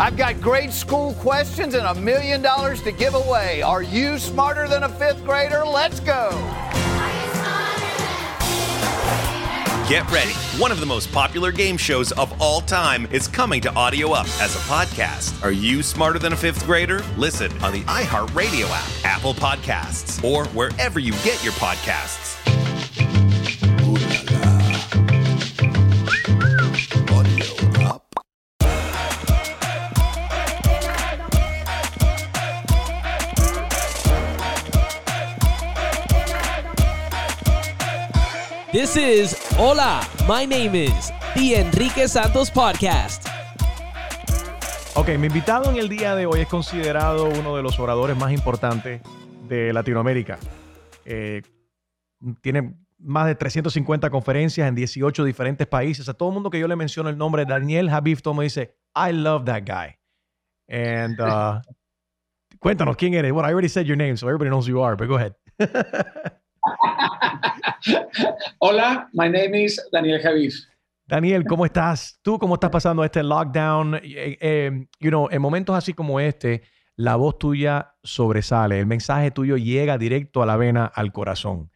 I've got grade school questions and a million dollars to give away. Are you smarter than a fifth grader? Let's go. Get ready. One of the most popular game shows of all time is coming to Audio Up as a podcast. Are you smarter than a fifth grader? Listen on the iHeartRadio app, Apple Podcasts, or wherever you get your podcasts. This is Hola, my name is The Enrique Santos Podcast. Ok, mi invitado en el día de hoy es considerado uno de los oradores más importantes de Latinoamérica. Eh, tiene más de 350 conferencias en 18 diferentes países. A todo el mundo que yo le menciono el nombre, Daniel todo me dice, I love that guy. And uh, cuéntanos quién eres. Well, I already said your name, so everybody knows who you are, but go ahead. Hola, my name is Daniel Javif. Daniel, ¿cómo estás? ¿Tú cómo estás pasando este lockdown? Eh, eh, you know, en momentos así como este, la voz tuya sobresale, el mensaje tuyo llega directo a la vena, al corazón.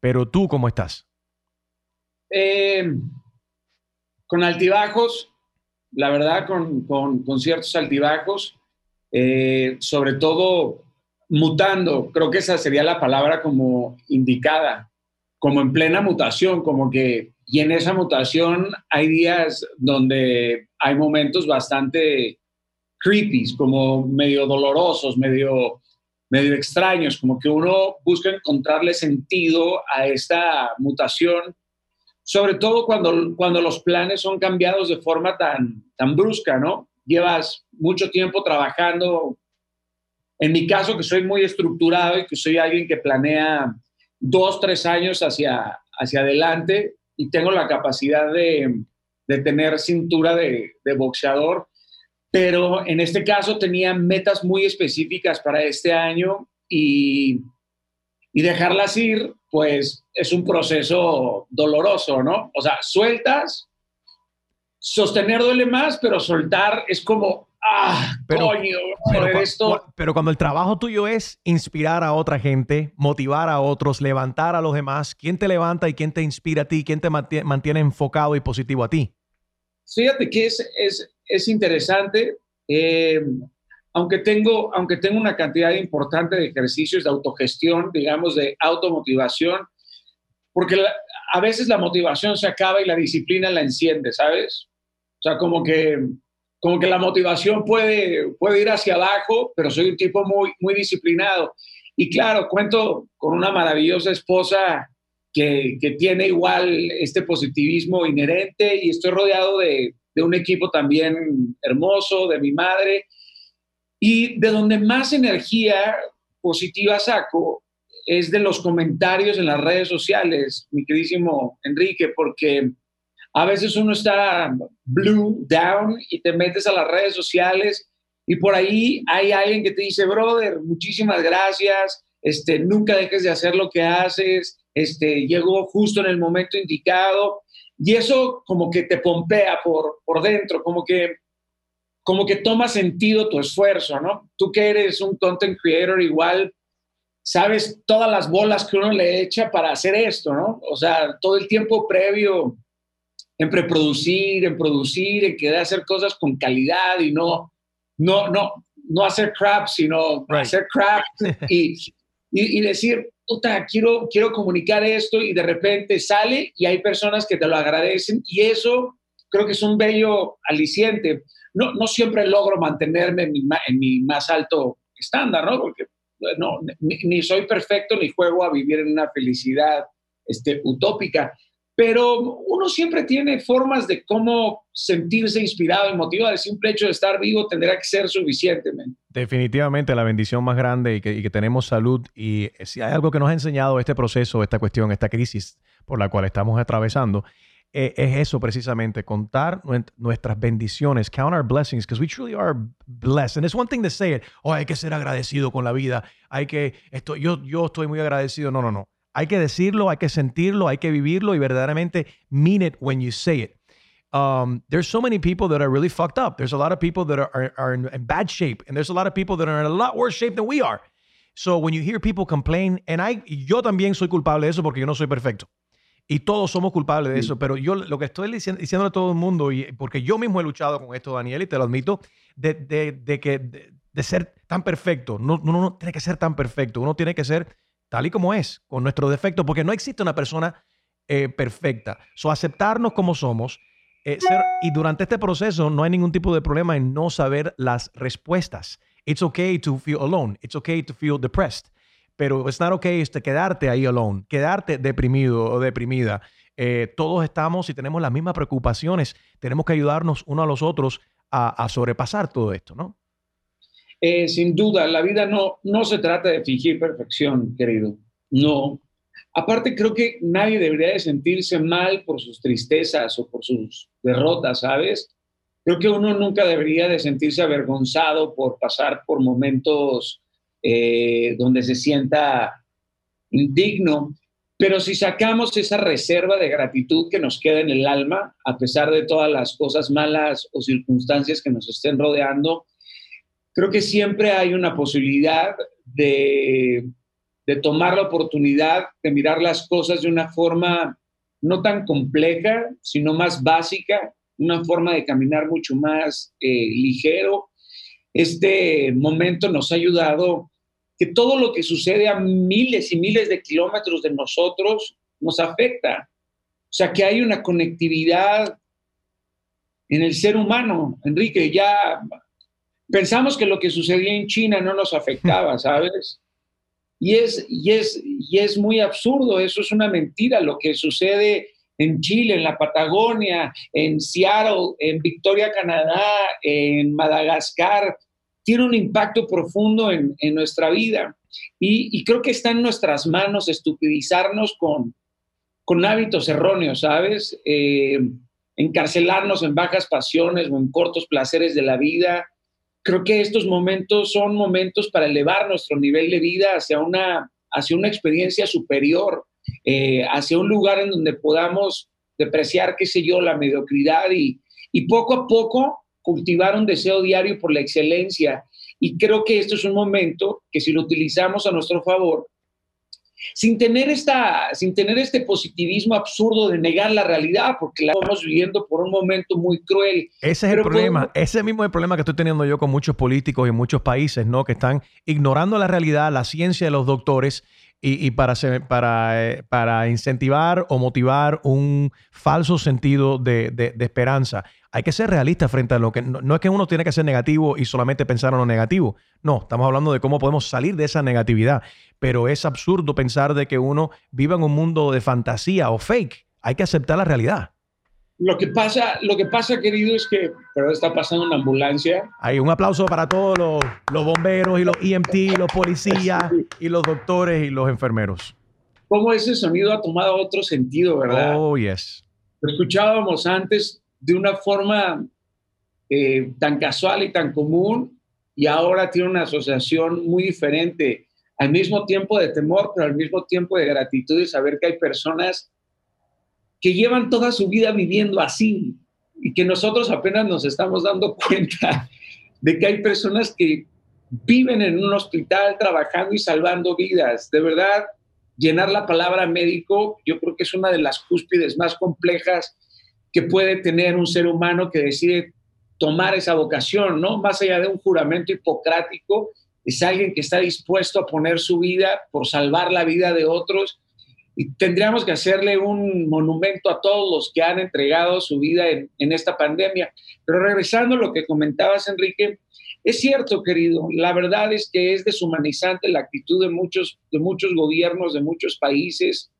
Pero tú, ¿cómo estás? Eh, con altibajos, la verdad, con, con, con ciertos altibajos, sobre todo mutando, creo que esa sería la palabra como indicada como en plena mutación, como que, y en esa mutación hay días donde hay momentos bastante creepy, como medio dolorosos, medio, medio extraños, como que uno busca encontrarle sentido a esta mutación, sobre todo cuando, cuando los planes son cambiados de forma tan, tan brusca, ¿no? Llevas mucho tiempo trabajando, en mi caso que soy muy estructurado y que soy alguien que planea dos, tres años hacia, hacia adelante y tengo la capacidad de, de tener cintura de, boxeador, pero en este caso tenía metas muy específicas para este año y, y dejarlas ir, pues es un proceso doloroso, ¿no? O sea, sueltas, sostener duele más, pero soltar es como, ah, pero, coño, pero, esto. pero cuando el trabajo tuyo es inspirar a otra gente, motivar a otros, levantar a los demás, ¿quién te levanta y quién te inspira a ti? ¿Quién te mantiene enfocado y positivo a ti? Fíjate que es, es, es interesante. Eh, aunque, tengo, aunque tengo una cantidad importante de ejercicios de autogestión, digamos, de automotivación, porque la, a veces la motivación se acaba y la disciplina la enciende, ¿sabes? O sea, como que como que la motivación puede, puede ir hacia abajo, pero soy un tipo muy, muy disciplinado. Y claro, cuento con una maravillosa esposa que, que tiene igual este positivismo inherente y estoy rodeado de, de un equipo también hermoso, de mi madre. Y de donde más energía positiva saco es de los comentarios en las redes sociales, mi queridísimo Enrique, porque a veces uno está blue, down, y te metes a las redes sociales y por ahí hay alguien que te dice, brother, muchísimas gracias, este, nunca dejes de hacer lo que haces, este, llegó justo en el momento indicado. Y eso como que te pompea por, por dentro, como que, como que toma sentido tu esfuerzo, ¿no? Tú que eres un content creator igual, sabes todas las bolas que uno le echa para hacer esto, ¿no? O sea, todo el tiempo previo en preproducir, en producir, en querer hacer cosas con calidad y no, no, no, no hacer crap, sino right. hacer crap y, y, y, decir, puta, quiero, quiero comunicar esto y de repente sale y hay personas que te lo agradecen y eso creo que es un bello aliciente. No, no siempre logro mantenerme en mi, en mi más alto estándar, ¿no? Porque no, ni, ni, soy perfecto ni juego a vivir en una felicidad este, utópica, pero uno siempre tiene formas de cómo sentirse inspirado y motivado. El simple hecho de estar vivo tendrá que ser suficiente. Man. Definitivamente la bendición más grande y que, y que, tenemos salud. Y si hay algo que nos ha enseñado este proceso, esta cuestión, esta crisis por la cual estamos atravesando, eh, es eso precisamente, contar nuestras bendiciones, count our blessings, because we truly are blessed. And it's one thing to say it, oh, hay que ser agradecido con la vida, hay que, esto, yo, yo estoy muy agradecido. No, no, no. Hay que decirlo, hay que sentirlo, hay que vivirlo y verdaderamente mean it when you say it. um, there's so many people that are really fucked up. There's a lot of people that are, are, are in, in bad shape, and there's a lot of people that are in a lot worse shape than we are. So when you hear people complain, and I, yo también soy culpable de eso porque yo no soy perfecto. Y todos somos culpables de eso, pero yo lo que estoy diciendo, diciendo a todo el mundo, y porque yo mismo he luchado con esto, Daniel, y te lo admito, de, de, de que de, de, ser tan perfecto. No, no, no tiene que ser tan perfecto, uno tiene que ser tal y como es, con nuestros defectos, porque no existe una persona eh, perfecta. So, aceptarnos como somos. Eh, ser, y durante este proceso no hay ningún tipo de problema en no saber las respuestas. It's okay to feel alone. It's okay to feel depressed pero it's not okay este, quedarte ahí alone, quedarte deprimido o deprimida. Eh, todos estamos y tenemos las mismas preocupaciones. Tenemos que ayudarnos uno a los otros a, a sobrepasar todo esto, ¿no? Eh, sin duda, la vida no, no se trata de fingir perfección, querido. No. Aparte, creo que nadie debería de sentirse mal por sus tristezas o por sus derrotas, ¿sabes? Creo que uno nunca debería de sentirse avergonzado por pasar por momentos eh, donde se sienta indigno. Pero si sacamos esa reserva de gratitud que nos queda en el alma, a pesar de todas las cosas malas o circunstancias que nos estén rodeando, creo que siempre hay una posibilidad de, de tomar la oportunidad de mirar las cosas de una forma no tan compleja, sino más básica, una forma de caminar mucho más eh, ligero. Este momento nos ha ayudado que todo lo que sucede a miles y miles de kilómetros de nosotros nos afecta. O sea, que hay una conectividad en el ser humano. Enrique, ya pensamos que lo que sucedía en China no nos afectaba, ¿sabes? Y es, y es, y es muy absurdo, eso es una mentira. Lo que sucede en Chile, en la Patagonia, en Seattle, en Victoria, Canadá, en Madagascar, tiene un impacto profundo en, en nuestra vida. Y, y, creo que está en nuestras manos estupidizarnos con, con hábitos erróneos, ¿sabes? Eh, encarcelarnos en bajas pasiones o en cortos placeres de la vida. Creo que estos momentos son momentos para elevar nuestro nivel de vida hacia una, hacia una experiencia superior, eh, hacia un lugar en donde podamos depreciar, qué sé yo, la mediocridad y, y poco a poco cultivar un deseo diario por la excelencia. Y creo que esto es un momento que si lo utilizamos a nuestro favor, sin tener, esta, sin tener este positivismo absurdo de negar la realidad, porque la estamos viviendo por un momento muy cruel. Ese es el problema, ese mismo es el problema que estoy teniendo yo con muchos políticos y muchos países, ¿no? Que están ignorando la realidad, la ciencia de los doctores y, para, para, eh, para incentivar o motivar un falso sentido de, de, esperanza hay que ser realista frente a lo que no, es que uno tiene que ser negativo y solamente pensar en lo negativo. No, estamos hablando de cómo podemos salir de esa negatividad. Pero es absurdo pensar de que uno viva en un mundo de fantasía o fake. Hay que aceptar la realidad. Lo que pasa, lo que pasa, querido, es que pero está pasando una ambulancia. Hay un aplauso para todos los, los bomberos y los EMT, los policías y los doctores y los enfermeros. Cómo ese sonido ha tomado otro sentido, ¿verdad? Oh, yes. Lo escuchábamos antes de una forma eh, tan casual y tan común y ahora tiene una asociación muy diferente, al mismo tiempo de temor, pero al mismo tiempo de gratitud y saber que hay personas que llevan toda su vida viviendo así y que nosotros apenas nos estamos dando cuenta de que hay personas que viven en un hospital trabajando y salvando vidas. De verdad, llenar la palabra médico, yo creo que es una de las cúspides más complejas que puede tener un ser humano que decide tomar esa vocación, ¿no? Más allá de un juramento hipocrático, es alguien que está dispuesto a poner su vida por salvar la vida de otros y tendríamos que hacerle un monumento a todos los que han entregado su vida en, en esta pandemia. Pero regresando a lo que comentabas, Enrique, es cierto, querido, la verdad es que es deshumanizante la actitud de muchos, de muchos gobiernos, de muchos países.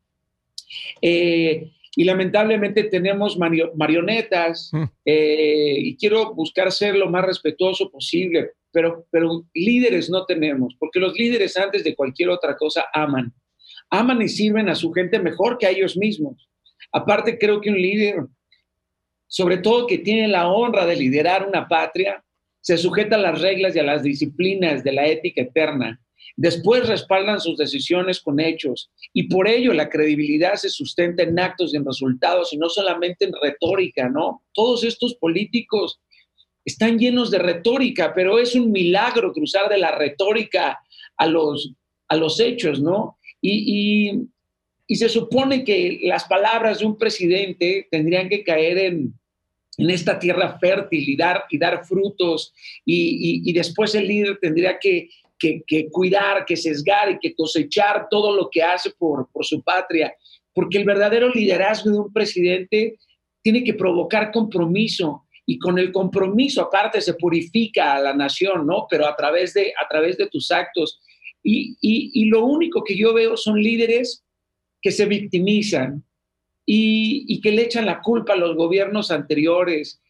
Eh, y lamentablemente tenemos marionetas mm. eh, y quiero buscar ser lo más respetuoso posible, pero, pero líderes no tenemos, porque los líderes antes de cualquier otra cosa aman, aman y sirven a su gente mejor que a ellos mismos. Aparte creo que un líder, sobre todo que tiene la honra de liderar una patria, se sujeta a las reglas y a las disciplinas de la ética eterna Después respaldan sus decisiones con hechos y por ello la credibilidad se sustenta en actos y en resultados y no solamente en retórica, ¿no? Todos estos políticos están llenos de retórica, pero es un milagro cruzar de la retórica a los, a los hechos, ¿no? Y, se supone que las palabras de un presidente tendrían que caer en, esta tierra fértil y dar, y dar frutos, y, después el líder tendría que, cuidar, que sesgar y que cosechar todo lo que hace por, por su patria, porque el verdadero liderazgo de un presidente tiene que provocar compromiso, y con el compromiso aparte se purifica a la nación, ¿no? Pero a través de, a través de tus actos. Y, lo único que yo veo son líderes que se victimizan y, y, que le echan la culpa a los gobiernos anteriores.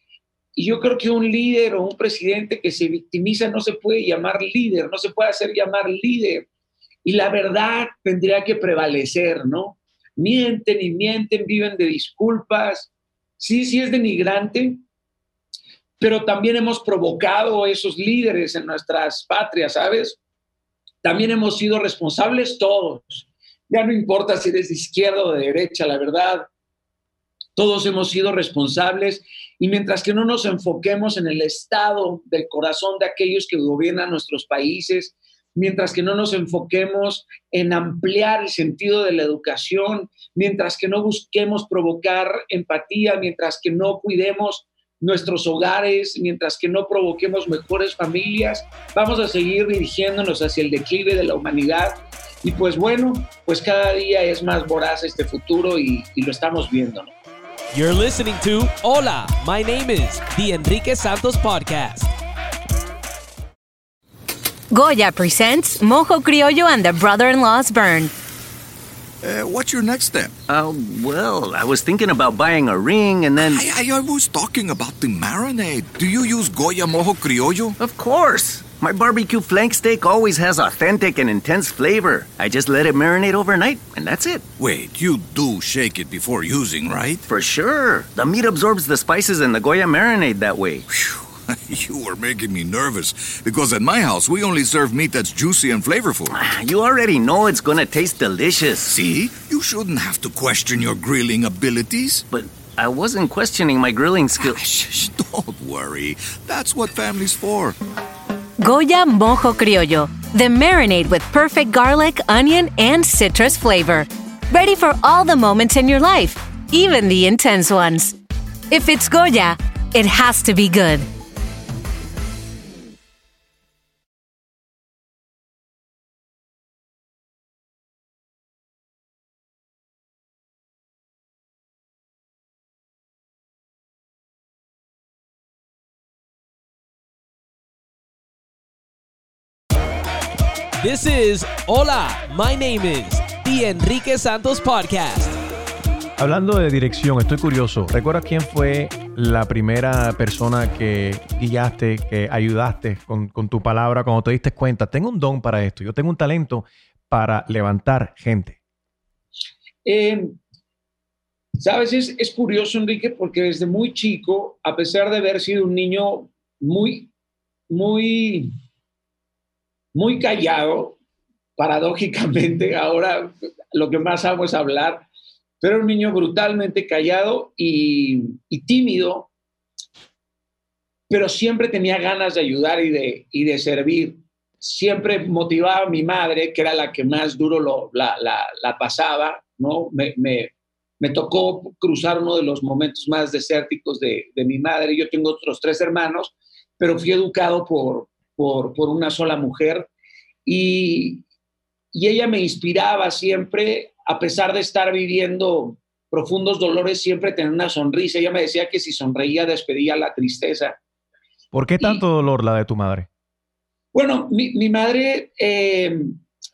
Y yo creo que un líder o un presidente que se victimiza no se puede llamar líder, no se puede hacer llamar líder. Y la verdad tendría que prevalecer, ¿no? Mienten y mienten, viven de disculpas. Sí, sí es denigrante, pero también hemos provocado esos líderes en nuestras patrias, ¿sabes? También hemos sido responsables todos. Ya no importa si eres de izquierda o de derecha, la verdad. Todos hemos sido responsables y mientras que no nos enfoquemos en el estado del corazón de aquellos que gobiernan nuestros países, mientras que no nos enfoquemos en ampliar el sentido de la educación, mientras que no busquemos provocar empatía, mientras que no cuidemos nuestros hogares, mientras que no provoquemos mejores familias, vamos a seguir dirigiéndonos hacia el declive de la humanidad. Y pues bueno, pues cada día es más voraz este futuro y, y lo estamos viendo. You're listening to Hola, my name is The Enrique Santos Podcast. Goya presents Mojo Criollo and the Brother-in-Law's Burn. Uh, what's your next step? Uh, well, I was thinking about buying a ring and then. I, I, I was talking about the marinade. Do you use Goya Mojo Criollo? Of course. My barbecue flank steak always has authentic and intense flavor. I just let it marinate overnight, and that's it. Wait, you do shake it before using, right? For sure. The meat absorbs the spices in the Goya marinade that way. Whew. you are making me nervous because at my house we only serve meat that's juicy and flavorful. Ah, you already know it's gonna taste delicious. See? You shouldn't have to question your grilling abilities. But I wasn't questioning my grilling ah, skills. Shh, don't worry. That's what family's for. Goya Mojo Criollo, the marinade with perfect garlic, onion, and citrus flavor. Ready for all the moments in your life, even the intense ones. If it's Goya, it has to be good. This is Hola, my name is The Enrique Santos Podcast. Hablando de dirección, estoy curioso. ¿Recuerdas quién fue la primera persona que guiaste, que ayudaste con, tu palabra cuando te diste cuenta? Tengo un don para esto. Yo tengo un talento para levantar gente. Eh, Sabes, es, es curioso, Enrique, porque desde muy chico, a pesar de haber sido un niño muy, muy muy callado, paradójicamente, ahora lo que más hago es hablar, pero un niño brutalmente callado y, tímido, pero siempre tenía ganas de ayudar y de, y de servir. Siempre motivaba a mi madre, que era la que más duro lo, la, la, pasaba, ¿no? Me, me, me, tocó cruzar uno de los momentos más desérticos de, de mi madre. Yo tengo otros tres hermanos, pero fui educado por, por, una sola mujer y, ella me inspiraba siempre, a pesar de estar viviendo profundos dolores, siempre tener una sonrisa. Ella me decía que si sonreía despedía la tristeza. ¿Por qué tanto dolor la de tu madre? Bueno, mi, madre, eh,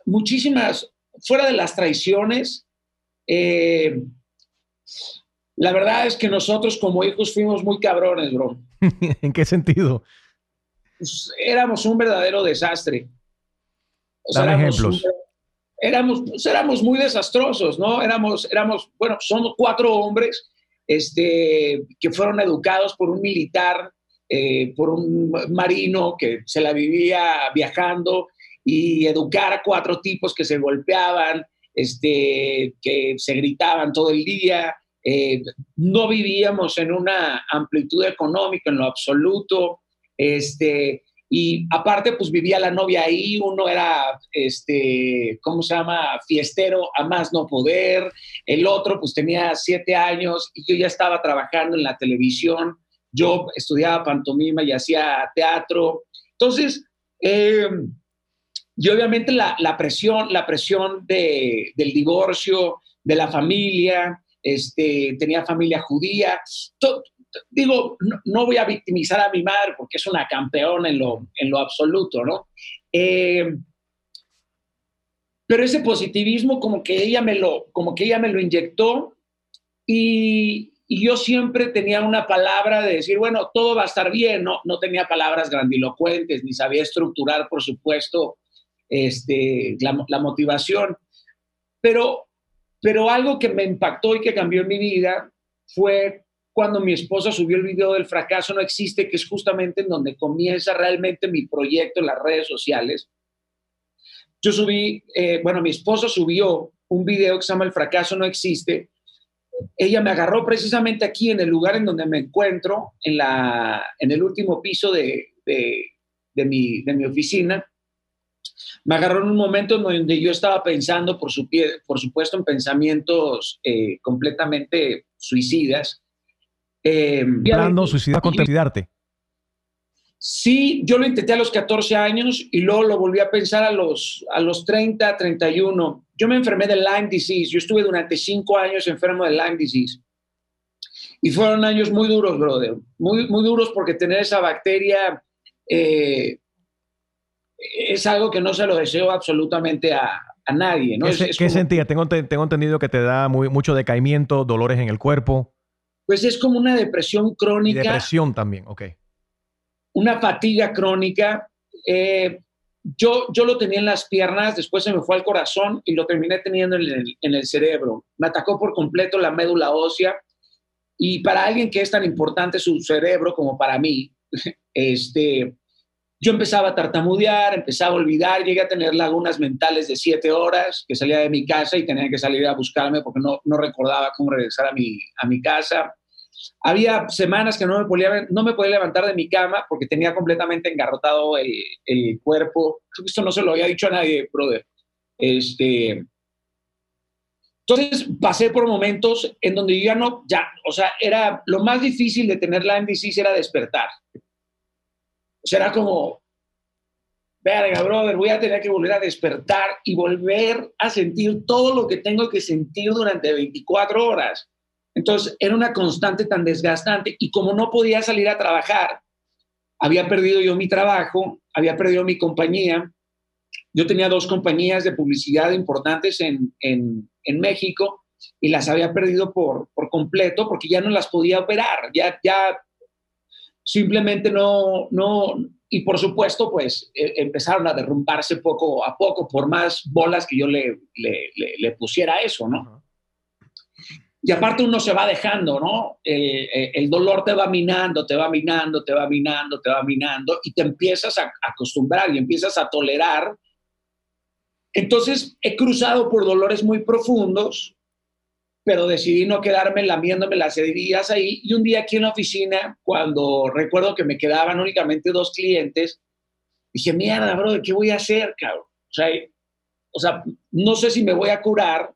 muchísimas, fuera de las traiciones, eh, la verdad es que nosotros como hijos fuimos muy cabrones, bro. ¿En qué sentido? Pues, éramos un verdadero desastre. ejemplos. éramos, pues, éramos muy desastrosos, ¿no? Éramos, éramos, bueno, somos cuatro hombres este, que fueron educados por un militar, eh, por un marino que se la vivía viajando y educar a cuatro tipos que se golpeaban, este, que se gritaban todo el día. Eh, no vivíamos en una amplitud económica en lo absoluto. Este, y aparte, pues vivía la novia ahí, uno era, este, ¿cómo se llama? Fiestero a más no poder, el otro pues tenía siete años y yo ya estaba trabajando en la televisión, yo estudiaba pantomima y hacía teatro. Entonces, eh, y obviamente la, presión, la presión de, del divorcio, de la familia, este, tenía familia judía, digo, no, voy a victimizar a mi madre porque es una campeona en lo, en lo absoluto, ¿no? Eh, pero ese positivismo como que ella me lo, como que ella me lo inyectó y, y, yo siempre tenía una palabra de decir, bueno, todo va a estar bien, no, no tenía palabras grandilocuentes, ni sabía estructurar, por supuesto, este, la, la motivación, pero, pero algo que me impactó y que cambió en mi vida fue cuando mi esposa subió el video del fracaso no existe, que es justamente en donde comienza realmente mi proyecto en las redes sociales. Yo subí, eh, bueno, mi esposa subió un video que se llama El fracaso no existe. Ella me agarró precisamente aquí en el lugar en donde me encuentro, en, la, en el último piso de, de, mi, de mi oficina. Me agarró en un momento en donde yo estaba pensando, por, su por supuesto, en pensamientos eh, completamente suicidas eh, suicidar con suicidarte. Sí, yo lo intenté a los 14 años y luego lo volví a pensar a los, a los 30, 31. Yo me enfermé de Lyme disease. Yo estuve durante cinco años enfermo de Lyme disease. Y fueron años muy duros, brother. Muy, muy duros porque tener esa bacteria eh, es algo que no se lo deseo absolutamente a, a nadie. ¿no? ¿Qué, ¿qué sentía? Tengo, tengo entendido que te da muy, mucho decaimiento, dolores en el cuerpo. Pues es como una depresión crónica. depresión también, ok. Una fatiga crónica. Eh, yo, yo lo tenía en las piernas, después se me fue al corazón y lo terminé teniendo en el, en el cerebro. Me atacó por completo la médula ósea y para alguien que es tan importante su cerebro como para mí, este, yo empezaba a tartamudear, empezaba a olvidar, llegué a tener lagunas mentales de siete horas, que salía de mi casa y tenía que salir a buscarme porque no, no recordaba cómo regresar a mi, a mi casa. Había semanas que no me, podía, no me podía levantar de mi cama porque tenía completamente engarrotado el, el cuerpo. Esto no se lo había dicho a nadie, brother. Este, entonces pasé por momentos en donde yo ya no, ya, o sea, era lo más difícil de tener la MDC era despertar. Era como, verga, brother, voy a tener que volver a despertar y volver a sentir todo lo que tengo que sentir durante 24 horas. Entonces, era una constante tan desgastante y como no podía salir a trabajar, había perdido yo mi trabajo, había perdido mi compañía. Yo tenía dos compañías de publicidad importantes en, en, en México y las había perdido por, por completo porque ya no las podía operar, ya, ya simplemente no, no, y por supuesto, pues e, empezaron a derrumbarse poco a poco por más bolas que yo le, le, le pusiera a eso, ¿no? Y aparte uno se va dejando, ¿no? el dolor te va minando, te va minando, te va minando, te va minando y te empiezas a acostumbrar y empiezas a tolerar. Entonces he cruzado por dolores muy profundos, pero decidí no quedarme lamiéndome las heridas ahí. Y un día aquí en la oficina, cuando recuerdo que me quedaban únicamente dos clientes, dije, mierda, bro, ¿qué voy a hacer, cabrón? O sea, o sea, no sé si me voy a curar,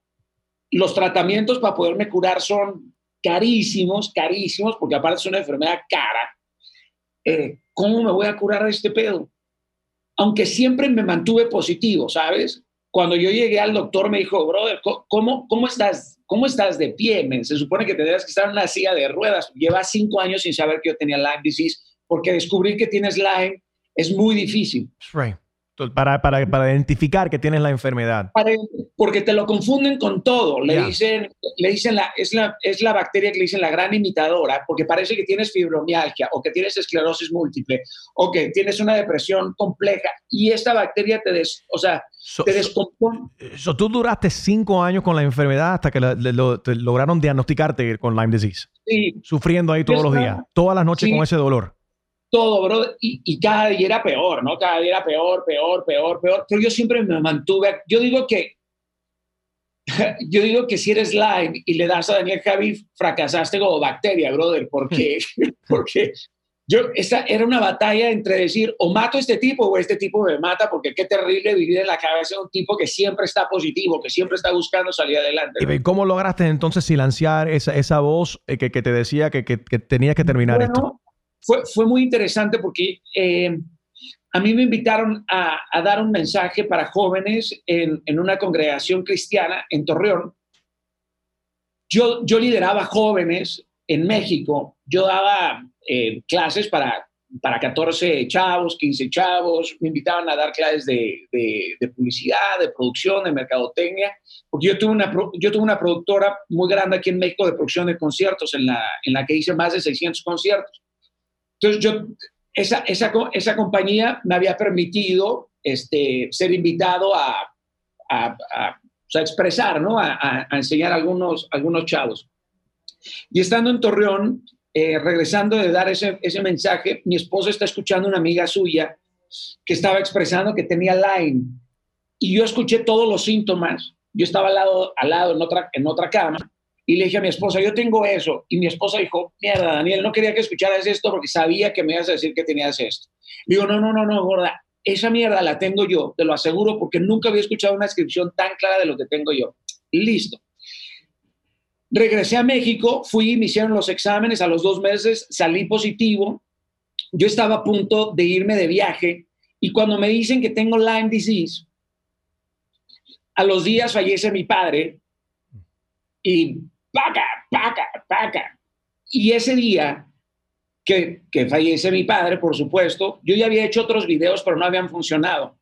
los tratamientos para poderme curar son carísimos, carísimos, porque aparte es una enfermedad cara. Eh, ¿Cómo me voy a curar de este pedo? Aunque siempre me mantuve positivo, ¿sabes? Cuando yo llegué al doctor me dijo, brother, ¿cómo, cómo, estás, cómo estás de pie? Se supone que tendrías que estar en una silla de ruedas. Llevas cinco años sin saber que yo tenía Lyme disease, porque descubrir que tienes Lyme es muy difícil. Right. Para, para, para, identificar que tienes la enfermedad. porque te lo confunden con todo. Le dicen, le dicen la, es, la, es la bacteria que le dicen la gran imitadora, porque parece que tienes fibromialgia o que tienes esclerosis múltiple o que tienes una depresión compleja y esta bacteria te, des, o sea, te descompone. So, tú duraste cinco años con la enfermedad hasta que lograron diagnosticarte con Lyme disease. Sí. Sufriendo ahí todos los días, todas las noches con ese dolor. Todo, bro, y, y, cada día era peor, ¿no? Cada día era peor, peor, peor, peor, pero yo siempre me mantuve, yo digo que, yo digo que si eres live y le das a Daniel Javi, fracasaste como bacteria, brother, porque, porque yo, esa era una batalla entre decir, o mato a este tipo o este tipo me mata, porque qué terrible vivir en la cabeza de un tipo que siempre está positivo, que siempre está buscando salir adelante. ¿Y cómo lograste entonces silenciar esa, esa voz eh, que, que, te decía que, que, que tenía que terminar bueno, esto? Fue, fue muy interesante porque eh, a mí me invitaron a, a, dar un mensaje para jóvenes en, en una congregación cristiana en Torreón. Yo, yo lideraba jóvenes en México. Yo daba eh, clases para, para 14 chavos, 15 chavos, me invitaban a dar clases de, de, de, publicidad, de producción, de mercadotecnia, porque yo tuve, una, yo tuve una productora muy grande aquí en México de producción de conciertos, en la, en la que hice más de 600 conciertos. Entonces yo, esa, esa, esa compañía me había permitido este, ser invitado a, a, expresar, ¿no? a, enseñar a algunos, algunos chavos. Y estando en Torreón, eh, regresando de dar ese, ese mensaje, mi esposo está escuchando a una amiga suya que estaba expresando que tenía Lyme. Y yo escuché todos los síntomas. Yo estaba al lado, al lado en, otra, en otra cama y le dije a mi esposa, yo tengo eso. Y mi esposa dijo, mierda, Daniel, no quería que escucharas esto porque sabía que me ibas a decir que tenías esto. Digo, no, no, no, no, gorda, esa mierda la tengo yo, te lo aseguro, porque nunca había escuchado una descripción tan clara de lo que tengo yo. Listo. Regresé a México, fui, me hicieron los exámenes, a los dos meses salí positivo. Yo estaba a punto de irme de viaje y cuando me dicen que tengo Lyme disease, a los días fallece mi padre y paca, paca. Y ese día que, que fallece mi padre, por supuesto, yo ya había hecho otros videos, pero no habían funcionado.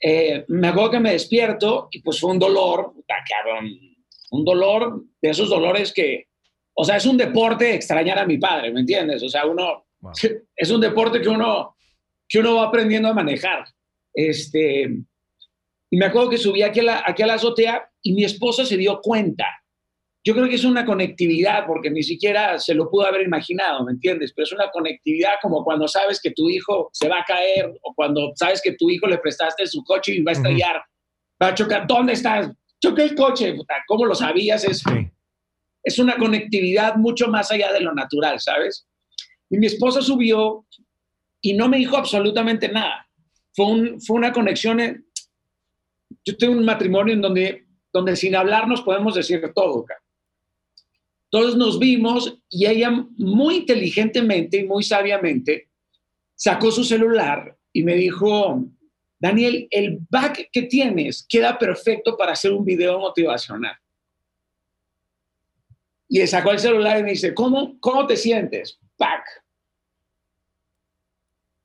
Eh, me acuerdo que me despierto y pues fue un dolor, un dolor de esos dolores que, o sea, es un deporte extrañar a mi padre, ¿me entiendes? O sea, uno, wow. es un deporte que uno, que uno va aprendiendo a manejar. Este, y me acuerdo que subí aquí a, la, aquí a la azotea y mi esposa se dio cuenta. Yo creo que es una conectividad, porque ni siquiera se lo pudo haber imaginado, ¿me entiendes? Pero es una conectividad como cuando sabes que tu hijo se va a caer o cuando sabes que tu hijo le prestaste su coche y va a estallar, uh -huh. va a chocar. ¿Dónde estás? choqué el coche, ¿cómo lo sabías? Es, sí. es una conectividad mucho más allá de lo natural, ¿sabes? Y mi esposa subió y no me dijo absolutamente nada. Fue, un, fue una conexión. En, yo tengo un matrimonio en donde, donde sin hablarnos podemos decir todo. Todos nos vimos y ella muy inteligentemente y muy sabiamente sacó su celular y me dijo, Daniel, el back que tienes queda perfecto para hacer un video motivacional. Y le sacó el celular y me dice, ¿cómo, cómo te sientes? Back.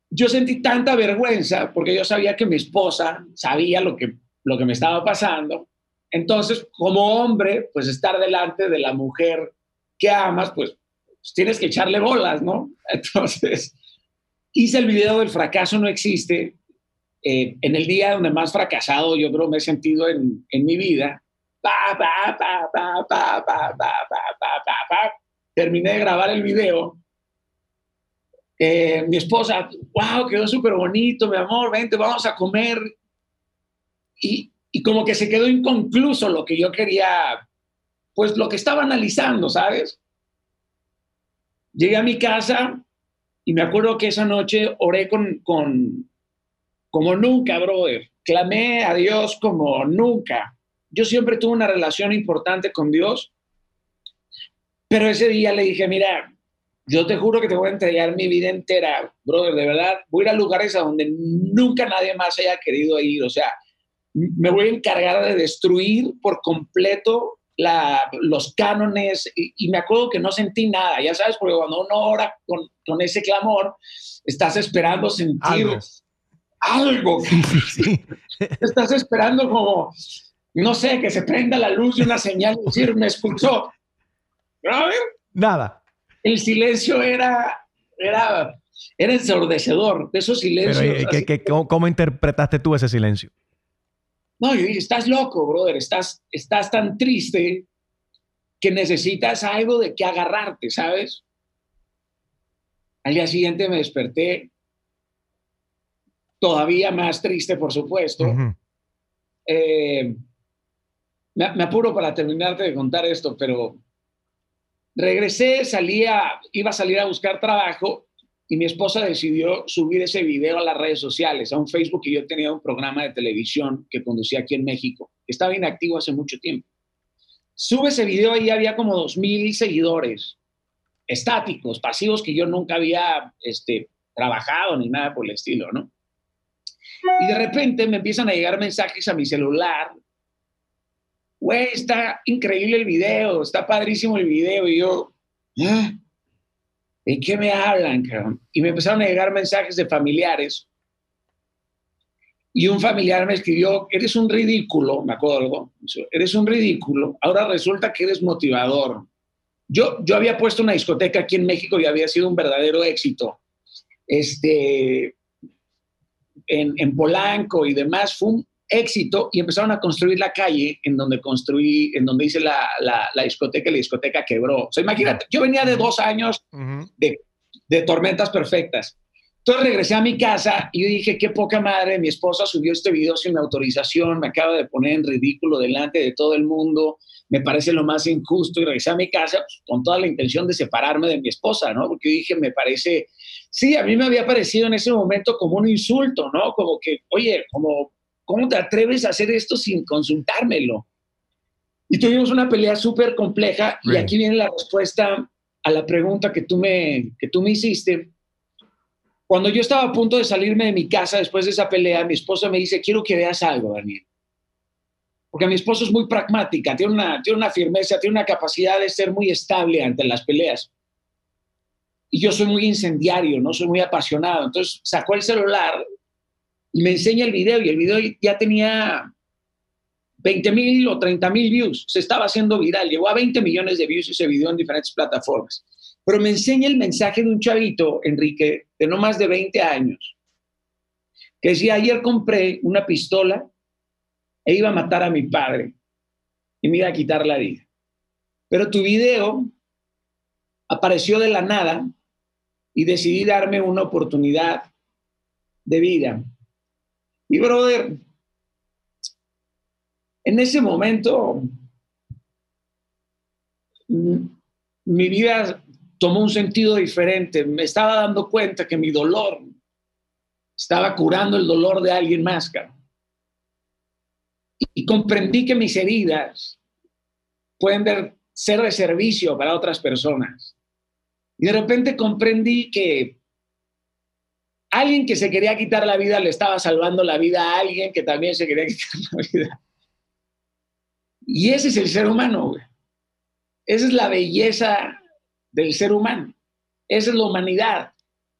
Yo sentí tanta vergüenza porque yo sabía que mi esposa sabía lo que, lo que me estaba pasando. Entonces, como hombre, pues estar delante de la mujer que amas, pues, tienes que echarle bolas, ¿no? Entonces, hice el video del fracaso no existe. Eh, en el día donde más fracasado yo creo me he sentido en, en mi vida. Terminé de grabar el video. Eh, mi esposa, wow, quedó súper bonito, mi amor, vente, vamos a comer. Y, y como que se quedó inconcluso lo que yo quería pues lo que estaba analizando, ¿sabes? Llegué a mi casa y me acuerdo que esa noche oré con, con, como nunca, brother. Clamé a Dios como nunca. Yo siempre tuve una relación importante con Dios, pero ese día le dije, mira, yo te juro que te voy a entregar mi vida entera, brother, de verdad. Voy a ir a lugares a donde nunca nadie más haya querido ir. O sea, me voy a encargar de destruir por completo la, los cánones y, y, me acuerdo que no sentí nada, ya sabes, porque cuando uno ora con, con ese clamor, estás esperando sentir algo algo. Sí. Estás esperando como, no sé, que se prenda la luz y una señal y decir, me escuchó. Nada. El silencio era, era, era ensordecedor, de esos silencios. Pero, ¿qué, qué, cómo, cómo, interpretaste tú ese silencio? No, yo dije, estás loco, brother, estás, estás tan triste que necesitas algo de que agarrarte, ¿sabes? Al día siguiente me desperté todavía más triste, por supuesto. Eh, me, me, apuro para terminarte de contar esto, pero regresé, salía, iba a salir a buscar trabajo y mi esposa decidió subir ese video a las redes sociales, a un Facebook que yo tenía un programa de televisión que conducía aquí en México, estaba inactivo hace mucho tiempo. Sube ese video y había como dos mil seguidores estáticos, pasivos que yo nunca había este, trabajado ni nada por el estilo, ¿no? Y de repente me empiezan a llegar mensajes a mi celular. Güey, está increíble el video, está padrísimo el video. Y yo, ¿eh? ¿De qué me hablan? Y me empezaron a llegar mensajes de familiares. Y un familiar me escribió, eres un ridículo, me acuerdo, eres un ridículo, ahora resulta que eres motivador. Yo, yo había puesto una discoteca aquí en México y había sido un verdadero éxito. Este, en, en, Polanco y demás, fue un éxito y empezaron a construir la calle en donde construí, en donde hice la, la, la discoteca y la discoteca quebró. O sea, imagínate, yo venía de dos años de, de tormentas perfectas. Entonces regresé a mi casa y yo dije, qué poca madre, mi esposa subió este video sin autorización, me acaba de poner en ridículo delante de todo el mundo, me parece lo más injusto y regresé a mi casa pues, con toda la intención de separarme de mi esposa, ¿no? Porque dije, me parece, sí, a mí me había parecido en ese momento como un insulto, ¿no? Como que, oye, como, ¿cómo te atreves a hacer esto sin consultármelo? Y tuvimos una pelea súper compleja y aquí viene la respuesta a la pregunta que tú me, que tú me hiciste cuando yo estaba a punto de salirme de mi casa después de esa pelea, mi esposa me dice, quiero que veas algo, Daniel. Porque mi esposo es muy pragmática, tiene una, tiene una firmeza, tiene una capacidad de ser muy estable ante las peleas. Y yo soy muy incendiario, no soy muy apasionado. Entonces sacó el celular y me enseña el video y el video ya tenía 20 mil o 30 mil views. Se estaba haciendo viral, llegó a 20 millones de views ese video en diferentes plataformas. Pero me enseña el mensaje de un chavito, Enrique, de no más de 20 años, que decía, ayer compré una pistola e iba a matar a mi padre y me iba a quitar la vida. Pero tu video apareció de la nada y decidí darme una oportunidad de vida. Y brother, en ese momento mi vida tomó un sentido diferente. Me estaba dando cuenta que mi dolor estaba curando el dolor de alguien más. Y, comprendí que mis heridas pueden ser de servicio para otras personas. Y de repente comprendí que alguien que se quería quitar la vida le estaba salvando la vida a alguien que también se quería quitar la vida. Y ese es el ser humano, Esa es la belleza del ser humano. Esa es la humanidad,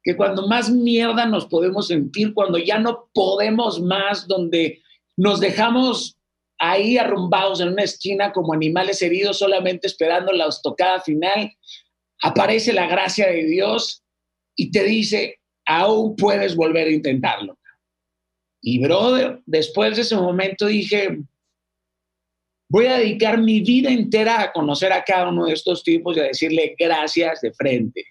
que cuando más mierda nos podemos sentir, cuando ya no podemos más, donde nos dejamos ahí arrumbados en una esquina como animales heridos, solamente esperando la estocada final, aparece la gracia de Dios y te dice, aún puedes volver a intentarlo. Y brother, después de ese momento dije, Voy a dedicar mi vida entera a conocer a cada uno de estos tipos y a decirle gracias de frente.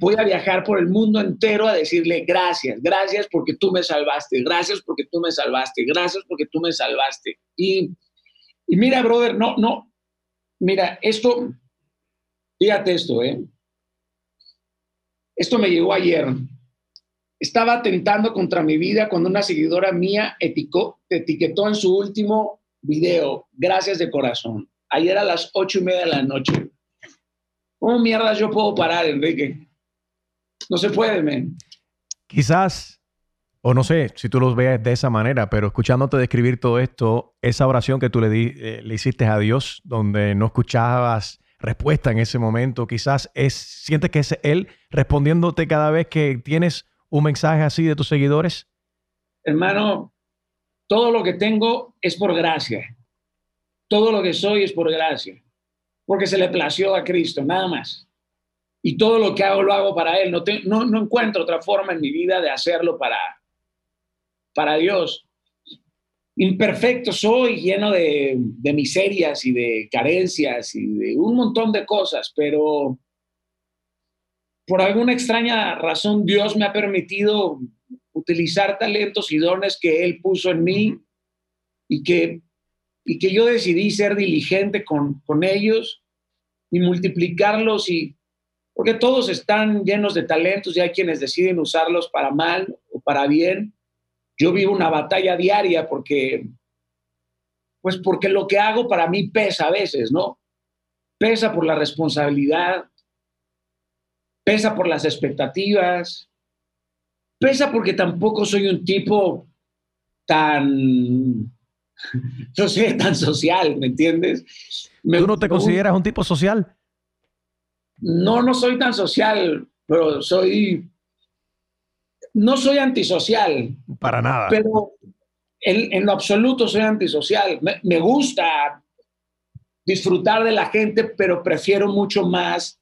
voy a viajar por el mundo entero a decirle gracias, gracias porque tú me salvaste, gracias porque tú me salvaste, gracias porque tú me salvaste. Y, y mira, brother, no, no, mira, esto, fíjate esto, ¿eh? Esto me llegó ayer. Estaba atentando contra mi vida cuando una seguidora mía etiquetó en su último video, gracias de corazón. Ayer a las ocho y media de la noche. ¿Cómo mierda yo puedo parar, Enrique? No se puede, men. Quizás, o no sé si tú los ves de esa manera, pero escuchándote describir todo esto, esa oración que tú le, di, eh, le hiciste a Dios, donde no escuchabas respuesta en ese momento, quizás es, sientes que es Él respondiéndote cada vez que tienes un mensaje así de tus seguidores. Hermano, todo lo que tengo es por gracia. Todo lo que soy es por gracia. Porque se le plació a Cristo, nada más. Y todo lo que hago lo hago para Él. No, no, no encuentro otra forma en mi vida de hacerlo para, para Dios. Imperfecto soy, lleno de, de miserias y de carencias y de un montón de cosas, pero por alguna extraña razón, Dios me ha permitido utilizar talentos y dones que Él puso en mí y, que, y que yo decidí ser diligente con, con ellos y multiplicarlos y porque todos están llenos de talentos y hay quienes deciden usarlos para mal o para bien. Yo vivo una batalla diaria porque, pues porque lo que hago para mí pesa a veces, ¿no? Pesa por la responsabilidad, pesa por las expectativas, pesa porque tampoco soy un tipo tan, no sé, tan social, ¿me entiendes? ¿Tú no te consideras un tipo social? No, no soy tan social, pero soy, no soy antisocial. Para nada. Pero en, lo absoluto soy antisocial. Me, gusta disfrutar de la gente, pero prefiero mucho más.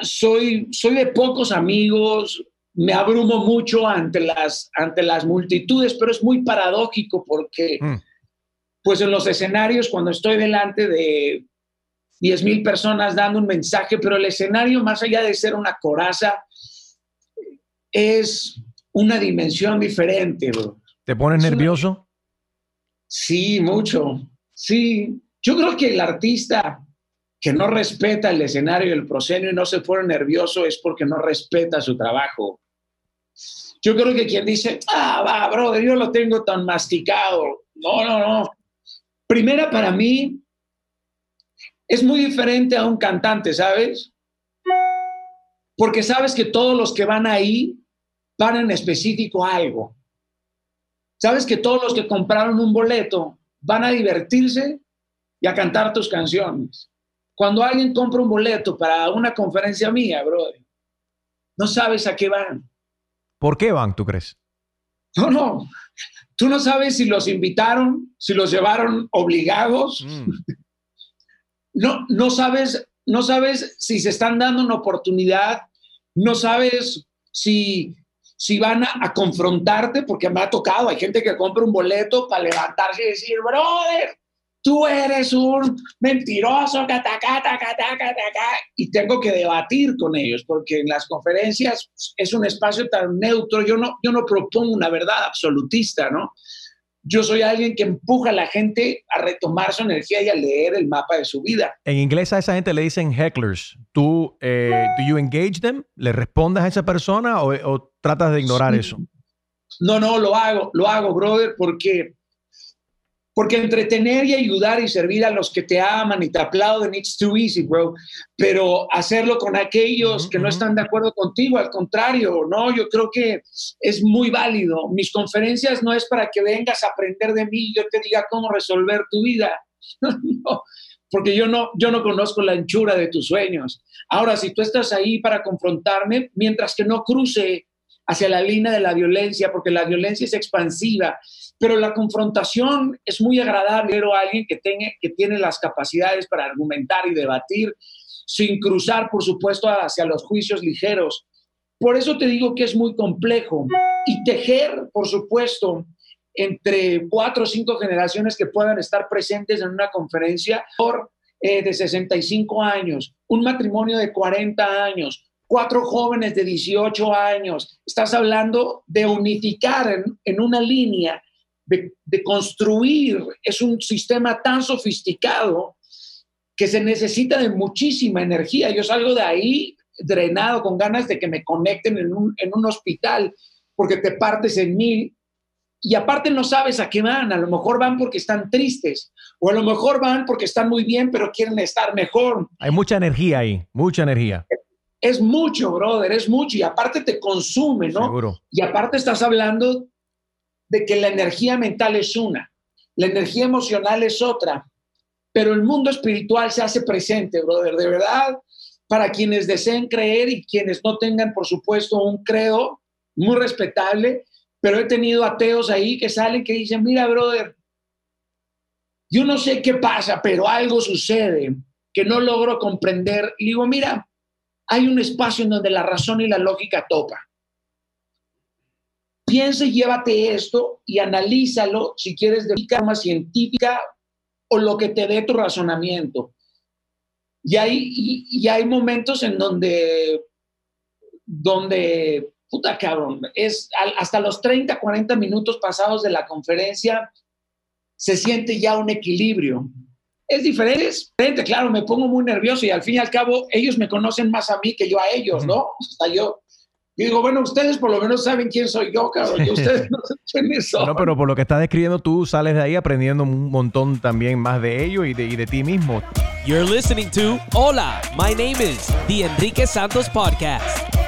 soy, soy de pocos amigos, me abrumo mucho ante las, ante las multitudes, pero es muy paradójico porque, mm. pues en los escenarios, cuando estoy delante de 10 mil personas dando un mensaje, pero el escenario, más allá de ser una coraza, es una dimensión diferente. ¿Te pones nervioso? Sí, mucho. Sí, yo creo que el artista que no respeta el escenario y el proscenio y no se pone nervioso es porque no respeta su trabajo. Yo creo que quien dice, ah, va, brother, yo lo tengo tan masticado. No, no, no. Primera para mí, es muy diferente a un cantante, ¿sabes? Porque sabes que todos los que van ahí van en específico a algo. Sabes que todos los que compraron un boleto van a divertirse y a cantar tus canciones. Cuando alguien compra un boleto para una conferencia mía, brother, no sabes a qué van. ¿Por qué van, tú crees? No, no. Tú no sabes si los invitaron, si los llevaron obligados. Mm no, no, sabes, no sabes si se están dando una oportunidad, no sabes si, si van a, confrontarte, porque me ha tocado, hay gente que compra un boleto para levantarse y decir, brother, tú eres un mentiroso, y tengo que debatir con ellos, porque en las conferencias es un espacio tan neutro, yo no, yo no propongo una verdad absolutista, ¿no? Yo soy alguien que empuja a la gente a retomar su energía y a leer el mapa de su vida. En inglés a esa gente le dicen hecklers. ¿Tú, eh, do you engage them? ¿Le respondes a esa persona o, tratas de ignorar eso? No, no, lo hago, lo hago, brother, porque porque entretener y ayudar y servir a los que te aman y te aplauden, it's too easy, bro. Pero hacerlo con aquellos que no están de acuerdo contigo, al contrario, no, yo creo que es muy válido. Mis conferencias no es para que vengas a aprender de mí y yo te diga cómo resolver tu vida. no, porque yo no, yo no conozco la anchura de tus sueños. Ahora, si tú estás ahí para confrontarme, mientras que no cruce hacia la línea de la violencia, porque la violencia es expansiva, pero la confrontación es muy agradable ver a alguien que, tenga, que tiene las capacidades para argumentar y debatir sin cruzar, por supuesto, hacia los juicios ligeros. Por eso te digo que es muy complejo. Y tejer, por supuesto, entre cuatro o cinco generaciones que puedan estar presentes en una conferencia por, eh, de 65 años, un matrimonio de 40 años, cuatro jóvenes de 18 años. Estás hablando de unificar en, en una línea de, construir es un sistema tan sofisticado que se necesita de muchísima energía. Yo salgo de ahí drenado, con ganas de que me conecten en un, en un hospital, porque te partes en mil. Y aparte no sabes a qué van, a lo mejor van porque están tristes, o a lo mejor van porque están muy bien, pero quieren estar mejor. Hay mucha energía ahí, mucha energía. Es mucho, brother, es mucho, y aparte te consume, ¿no? Seguro. Y aparte estás hablando de que la energía mental es una, la energía emocional es otra, pero el mundo espiritual se hace presente, brother, de verdad, para quienes deseen creer y quienes no tengan, por supuesto, un credo muy respetable, pero he tenido ateos ahí que salen que dicen, mira, brother, yo no sé qué pasa, pero algo sucede que no logro comprender. Y digo, mira, hay un espacio en donde la razón y la lógica topan piensa llévate esto y analízalo si quieres de forma científica o lo que te dé tu razonamiento. Y hay, y, hay momentos en donde donde, puta cabrón, es hasta los 30, 40 minutos pasados de la conferencia, se siente ya un equilibrio. Es diferente, es diferente, claro, me pongo muy nervioso y al fin y al cabo ellos me conocen más a mí que yo a ellos, ¿no? O sea, yo, y digo, bueno, ustedes por lo menos saben quién soy yo, cabrón. Y ustedes no saben son. No, pero por lo que estás describiendo tú, sales de ahí aprendiendo un montón también más de ellos y de, y de ti mismo. You're listening to Hola, my name is The Enrique Santos Podcast.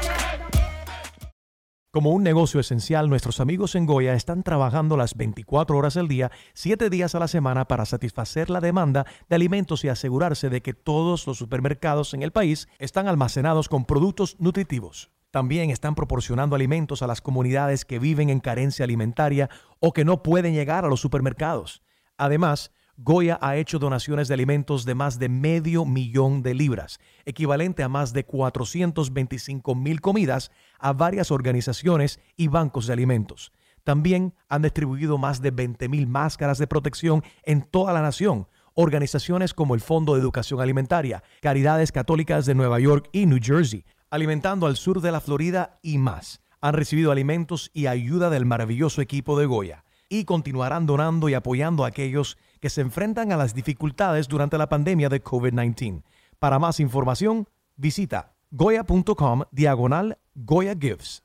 Como un negocio esencial, nuestros amigos en Goya están trabajando las 24 horas del día, 7 días a la semana para satisfacer la demanda de alimentos y asegurarse de que todos los supermercados en el país están almacenados con productos nutritivos. También están proporcionando alimentos a las comunidades que viven en carencia alimentaria o que no pueden llegar a los supermercados. Además, Goya ha hecho donaciones de alimentos de más de medio millón de libras, equivalente a más de 425 mil comidas a varias organizaciones y bancos de alimentos. También han distribuido más de 20 mil máscaras de protección en toda la nación. Organizaciones como el Fondo de Educación Alimentaria, Caridades Católicas de Nueva York y New Jersey alimentando al sur de la Florida y más. Han recibido alimentos y ayuda del maravilloso equipo de Goya y continuarán donando y apoyando a aquellos que se enfrentan a las dificultades durante la pandemia de COVID-19. Para más información, visita goya.com diagonal Goya Gives.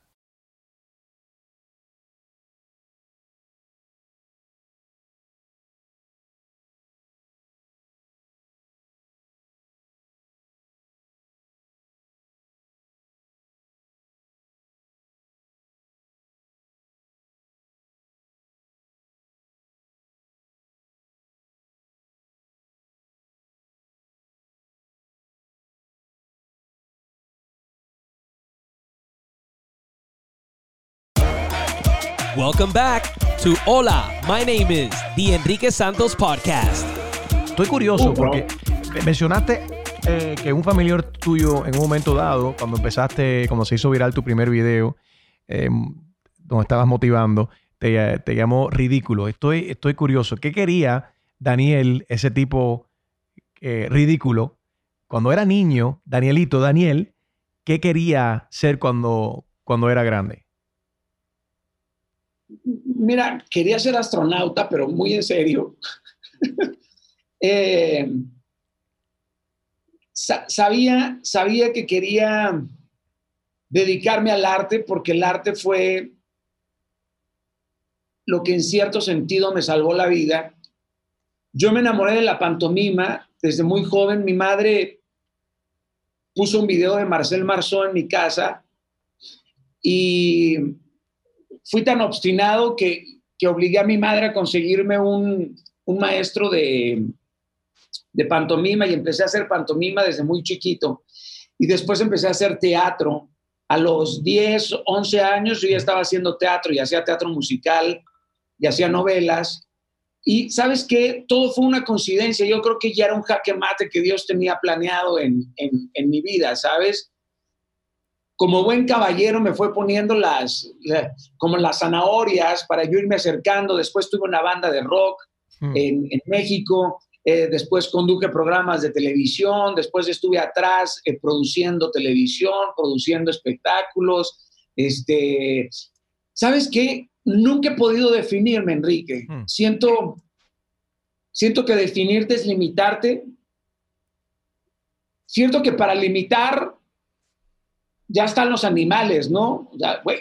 Welcome back to Hola, my name is The Enrique Santos Podcast. Estoy curioso porque mencionaste eh, que un familiar tuyo en un momento dado, cuando empezaste, cuando se hizo viral tu primer video, eh, donde estabas motivando, te, llamó ridículo. Estoy, estoy curioso. ¿Qué quería Daniel, ese tipo eh, ridículo, cuando era niño, Danielito, Daniel, qué quería ser cuando, cuando era grande? Mira, quería ser astronauta, pero muy en serio. Eh, sabía, sabía que quería dedicarme al arte porque el arte fue lo que en cierto sentido me salvó la vida. Yo me enamoré de la pantomima desde muy joven. Mi madre puso un video de Marcel Marceau en mi casa y fui tan obstinado que, que obligué a mi madre a conseguirme un, un maestro de, de pantomima y empecé a hacer pantomima desde muy chiquito. Y después empecé a hacer teatro. A los 10, 11 años yo ya estaba haciendo teatro y hacía teatro musical y hacía novelas. Y sabes qué, todo fue una coincidencia. Yo creo que ya era un jaque mate que Dios tenía planeado en, en, en mi vida, ¿sabes? Como buen caballero me fue poniendo las, como las zanahorias para yo irme acercando. Después tuve una banda de rock hmm. en, México. Eh, después conduje programas de televisión. Después estuve atrás eh, produciendo televisión, produciendo espectáculos. Este, ¿Sabes qué? Nunca he podido definirme, Enrique. Hmm. Siento, siento que definirte es limitarte. Siento que para limitar ya están los animales, ¿no?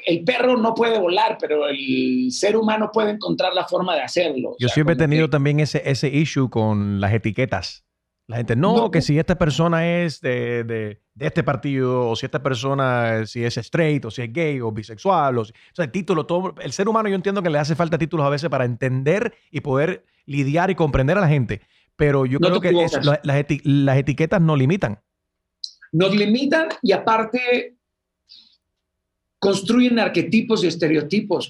el perro no puede volar, pero el ser humano puede encontrar la forma de hacerlo. Yo siempre he tenido también ese, ese issue con las etiquetas. La gente, no, que si esta persona es de, de, este partido, o si esta persona, si es straight, o si es gay, o bisexual, o, o sea, el título, todo, el ser humano yo entiendo que le hace falta títulos a veces para entender y poder lidiar y comprender a la gente. Pero yo creo que las, las etiquetas no limitan. Nos limitan y aparte construyen arquetipos y estereotipos.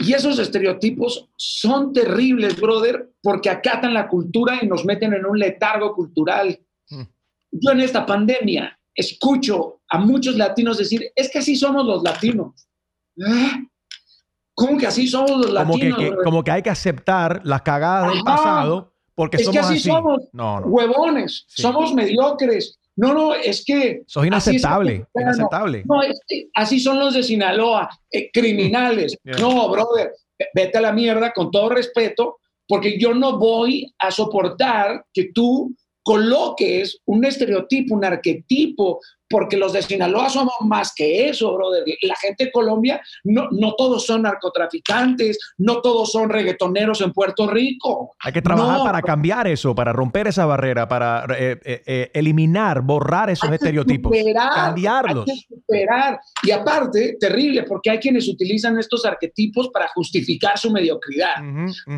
Y esos estereotipos son terribles, brother, porque acatan la cultura y nos meten en un letargo cultural. Mm. Yo en esta pandemia escucho a muchos latinos decir, es que así somos los latinos. ¿Ah? ¿Cómo que así somos los latinos? Como que, hay que aceptar las cagadas del pasado porque es somos que así, somos no, huevones, somos mediocres, No, no, es que... Es inaceptable, inaceptable. No, es que así son los de Sinaloa, eh, criminales. No, brother, vete a la mierda con todo respeto, porque yo no voy a soportar que tú coloques un estereotipo, un arquetipo porque los de Sinaloa somos más que eso, brother. La gente de Colombia, no, no todos son narcotraficantes, no todos son reggaetoneros en Puerto Rico. Hay que trabajar para cambiar eso, para romper esa barrera, para eh, eh, eh, eliminar, borrar esos estereotipos, cambiarlos. Hay que superar. Y aparte, terrible, porque hay quienes utilizan estos arquetipos para justificar su mediocridad,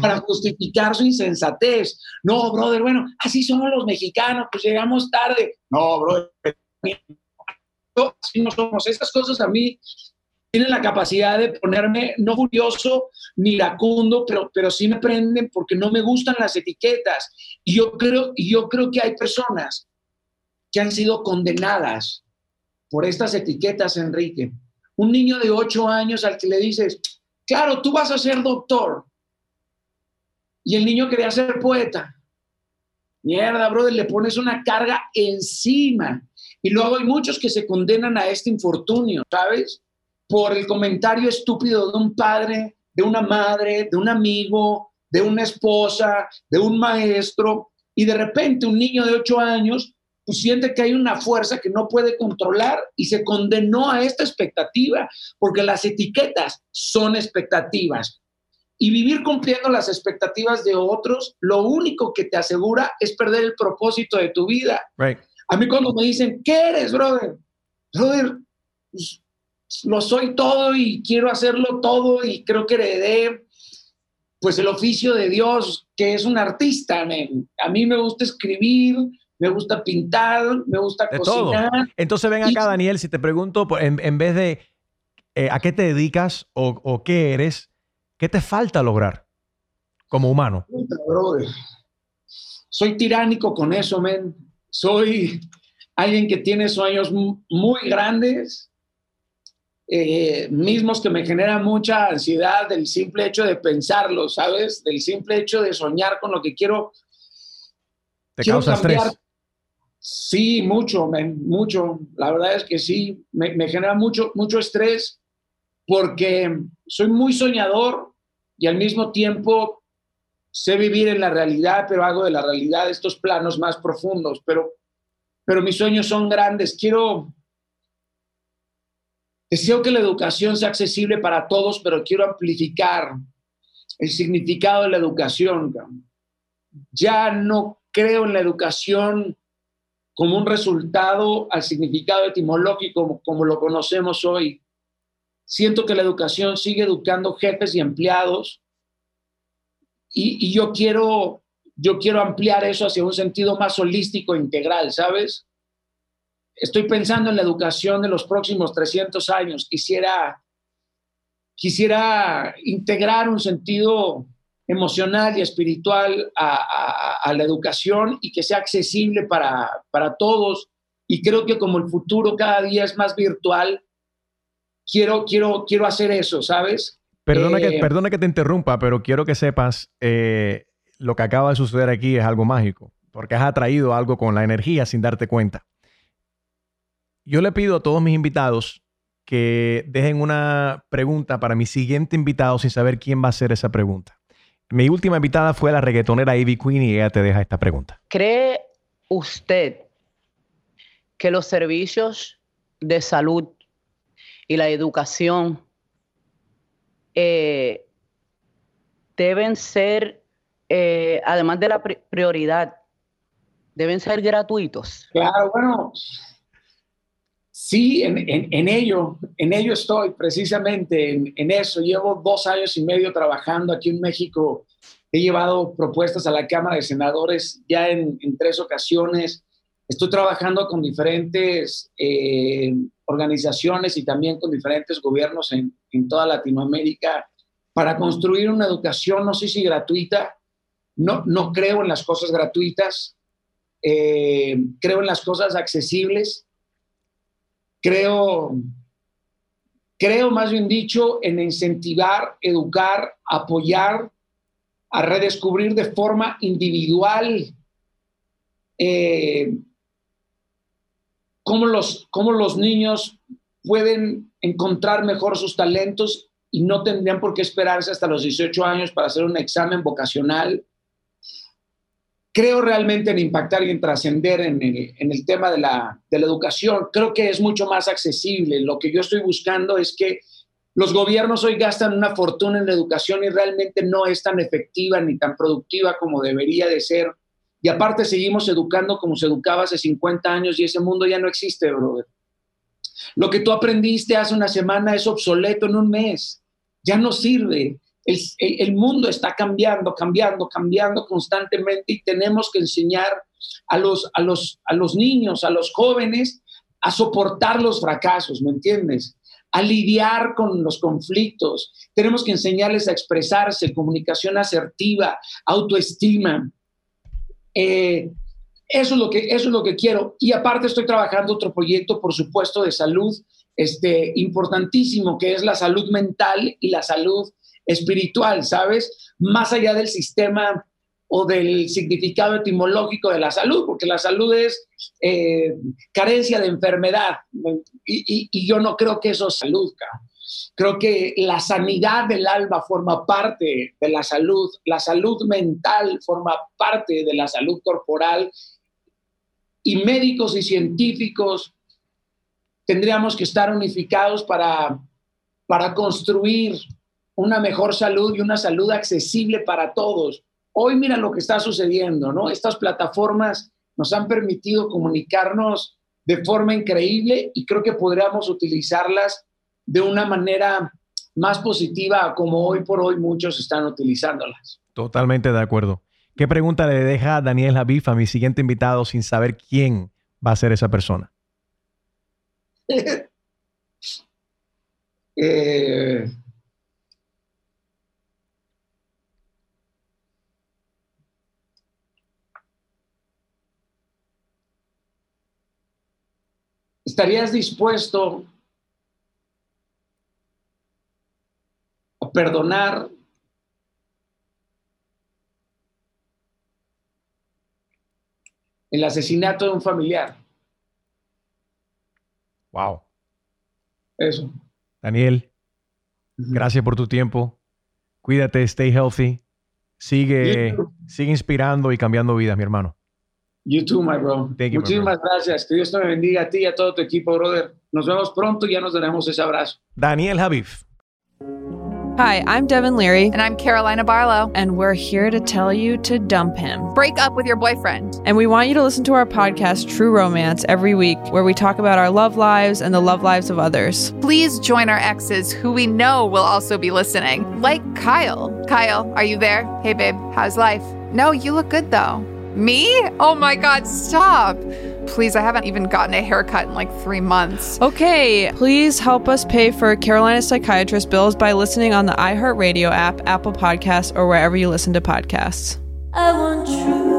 para justificar su insensatez. No, brother, bueno, así somos los mexicanos, pues llegamos tarde. No, brother no somos. Esas cosas a mí tienen la capacidad de ponerme no furioso ni iracundo, pero, pero sí me prenden porque no me gustan las etiquetas. Y yo creo, yo creo que hay personas que han sido condenadas por estas etiquetas, Enrique. Un niño de ocho años al que le dices, claro, tú vas a ser doctor. Y el niño quería ser poeta. Mierda, brother, le pones una carga encima. Y luego hay muchos que se condenan a este infortunio, ¿sabes? Por el comentario estúpido de un padre, de una madre, de un amigo, de una esposa, de un maestro. Y de repente un niño de ocho años pues siente que hay una fuerza que no puede controlar y se condenó a esta expectativa, porque las etiquetas son expectativas. Y vivir cumpliendo las expectativas de otros, lo único que te asegura es perder el propósito de tu vida. Right. A mí cuando me dicen, ¿qué eres, brother? Brother, pues, lo soy todo y quiero hacerlo todo y creo que heredé pues el oficio de Dios, que es un artista. A mí me gusta escribir, me gusta pintar, me gusta cocinar. Entonces ven acá, Daniel, si te pregunto, en, vez de eh, a qué te dedicas o, o, qué eres, ¿qué te falta lograr como humano? Brother. Soy tiránico con eso, men soy alguien que tiene sueños muy grandes, eh, mismos que me generan mucha ansiedad del simple hecho de pensarlo, ¿sabes? Del simple hecho de soñar con lo que quiero. ¿Te causa estrés? Sí, mucho, mucho. La verdad es que sí, me, me genera mucho, mucho estrés porque soy muy soñador y al mismo tiempo sé vivir en la realidad, pero hago de la realidad estos planos más profundos, pero, pero mis sueños son grandes. Quiero, deseo que la educación sea accesible para todos, pero quiero amplificar el significado de la educación. Ya no creo en la educación como un resultado al significado etimológico como, como lo conocemos hoy. Siento que la educación sigue educando jefes y empleados y, yo, quiero, yo quiero ampliar eso hacia un sentido más holístico e integral, ¿sabes? Estoy pensando en la educación de los próximos 300 años. Quisiera, quisiera integrar un sentido emocional y espiritual a, a, la educación y que sea accesible para, para todos. Y creo que como el futuro cada día es más virtual, quiero, quiero, quiero hacer eso, ¿sabes? Perdona, que, eh, perdona que te interrumpa, pero quiero que sepas, eh, lo que acaba de suceder aquí es algo mágico, porque has atraído algo con la energía sin darte cuenta. Yo le pido a todos mis invitados que dejen una pregunta para mi siguiente invitado sin saber quién va a hacer esa pregunta. Mi última invitada fue la reggaetonera Ivy Queen y ella te deja esta pregunta. ¿Cree usted que los servicios de salud y la educación eh, deben ser, eh, además de la prioridad, deben ser gratuitos. Claro, bueno, sí, en, ello, en ello estoy precisamente, en, eso. Llevo dos años y medio trabajando aquí en México. He llevado propuestas a la Cámara de Senadores ya en, tres ocasiones. Estoy trabajando con diferentes eh, organizaciones y también con diferentes gobiernos en, toda Latinoamérica para construir una educación, no sé si gratuita, no, no creo en las cosas gratuitas, eh, creo en las cosas accesibles, creo, creo más bien dicho en incentivar, educar, apoyar, a redescubrir de forma individual eh, cómo los, cómo los niños pueden encontrar mejor sus talentos y no tendrían por qué esperarse hasta los 18 años para hacer un examen vocacional. Creo realmente en impactar y en trascender en el, en el tema de la, de la educación. Creo que es mucho más accesible. Lo que yo estoy buscando es que los gobiernos hoy gastan una fortuna en la educación y realmente no es tan efectiva ni tan productiva como debería de ser. Y aparte seguimos educando como se educaba hace 50 años y ese mundo ya no existe, brother. Lo que tú aprendiste hace una semana es obsoleto en un mes. Ya no sirve. El, mundo está cambiando, cambiando, cambiando constantemente y tenemos que enseñar a los, a, los, a los niños, a los jóvenes, a soportar los fracasos, ¿me entiendes? a lidiar con los conflictos. Tenemos que enseñarles a expresarse, comunicación asertiva, autoestima. Eh, eso, es lo que, eso es lo que quiero. Y aparte estoy trabajando otro proyecto, por supuesto, de salud este, importantísimo, que es la salud mental y la salud espiritual, ¿sabes? Más allá del sistema o del significado etimológico de la salud, porque la salud es eh, carencia de enfermedad y, yo no creo que eso salud. Creo que la sanidad del alma forma parte de la salud, la salud mental forma parte de la salud corporal y médicos y científicos tendríamos que estar unificados para, para construir una mejor salud y una salud accesible para todos Hoy mira lo que está sucediendo, ¿no? Estas plataformas nos han permitido comunicarnos de forma increíble y creo que podríamos utilizarlas de una manera más positiva como hoy por hoy muchos están utilizándolas. Totalmente de acuerdo. ¿Qué pregunta le deja Daniel Javif a mi siguiente invitado sin saber quién va a ser esa persona? eh, ¿Estarías dispuesto perdonar el asesinato de un familiar? Wow. Eso. Daniel, gracias por tu tiempo. Cuídate, stay healthy. Sigue, sigue inspirando y cambiando vidas, mi hermano. You too, my bro. Thank you, Muchísimas gracias. Que Dios te bendiga a ti y a todo tu equipo, brother. Nos vemos pronto y ya nos daremos ese abrazo. Daniel Javif. Hi, I'm Devin Leary. And I'm Carolina Barlow. And we're here to tell you to dump him. Break up with your boyfriend. And we want you to listen to our podcast, True Romance, every week, where we talk about our love lives and the love lives of others. Please join our exes, who we know will also be listening, like Kyle. Kyle, are you there? Hey, babe, how's life? No, you look good, though. Me? Oh my God, stop. Please, I haven't even gotten a haircut in like three months. Okay, please help us pay for Carolina psychiatrist bills by listening on the iHeartRadio app, Apple Podcasts, or wherever you listen to podcasts. I want true.